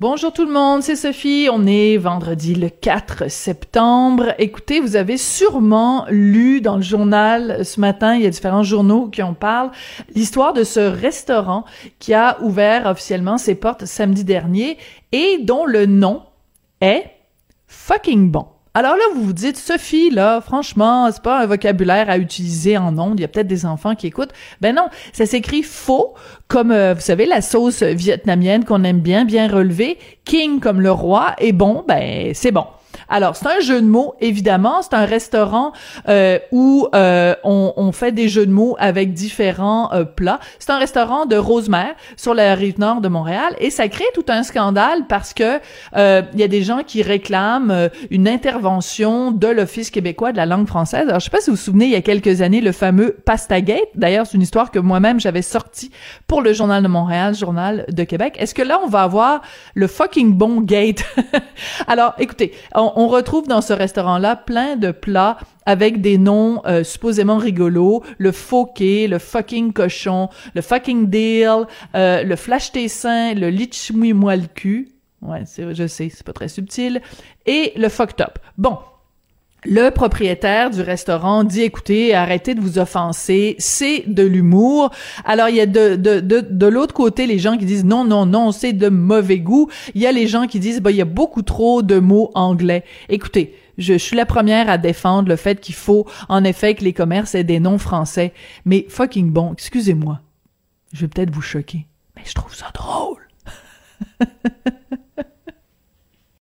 Bonjour tout le monde, c'est Sophie. On est vendredi le 4 septembre. Écoutez, vous avez sûrement lu dans le journal ce matin, il y a différents journaux qui en parlent, l'histoire de ce restaurant qui a ouvert officiellement ses portes samedi dernier et dont le nom est fucking bon. Alors là, vous vous dites, Sophie, là, franchement, c'est pas un vocabulaire à utiliser en ondes. Il y a peut-être des enfants qui écoutent. Ben non, ça s'écrit faux, comme, euh, vous savez, la sauce vietnamienne qu'on aime bien, bien relevée. King comme le roi. Et bon, ben, c'est bon. Alors, c'est un jeu de mots, évidemment. C'est un restaurant euh, où euh, on, on, fait des jeux de mots avec différents euh, plats. C'est un restaurant de Rosemère sur la rive nord de Montréal et ça crée tout un scandale parce que il y a des gens qui réclament une intervention de l'Office québécois de la langue française. Alors, je sais pas si vous vous souvenez, il y a quelques années, le fameux Pastagate. D'ailleurs, c'est une histoire que moi-même j'avais sortie pour le Journal de Montréal, Journal de Québec. Est-ce que là, on va avoir le fucking bon gate? Alors, écoutez, on retrouve dans ce restaurant-là plein de plats avec des noms euh, supposément rigolos, le fauquet, le fucking cochon, le fucking deal, euh, le flash tessin, le litchmoui moi le cul. Ouais, je sais, c'est pas très subtil. Et le fucked up. Bon, le propriétaire du restaurant dit écoutez, arrêtez de vous offenser, c'est de l'humour. Alors il y a de de de, de l'autre côté les gens qui disent non non non, c'est de mauvais goût. Il y a les gens qui disent bah il y a beaucoup trop de mots anglais. Écoutez, je, suis la première à défendre le fait qu'il faut en effet que les commerces aient des noms français, mais fucking bon, excusez-moi. Je vais peut-être vous choquer, mais je trouve ça drôle.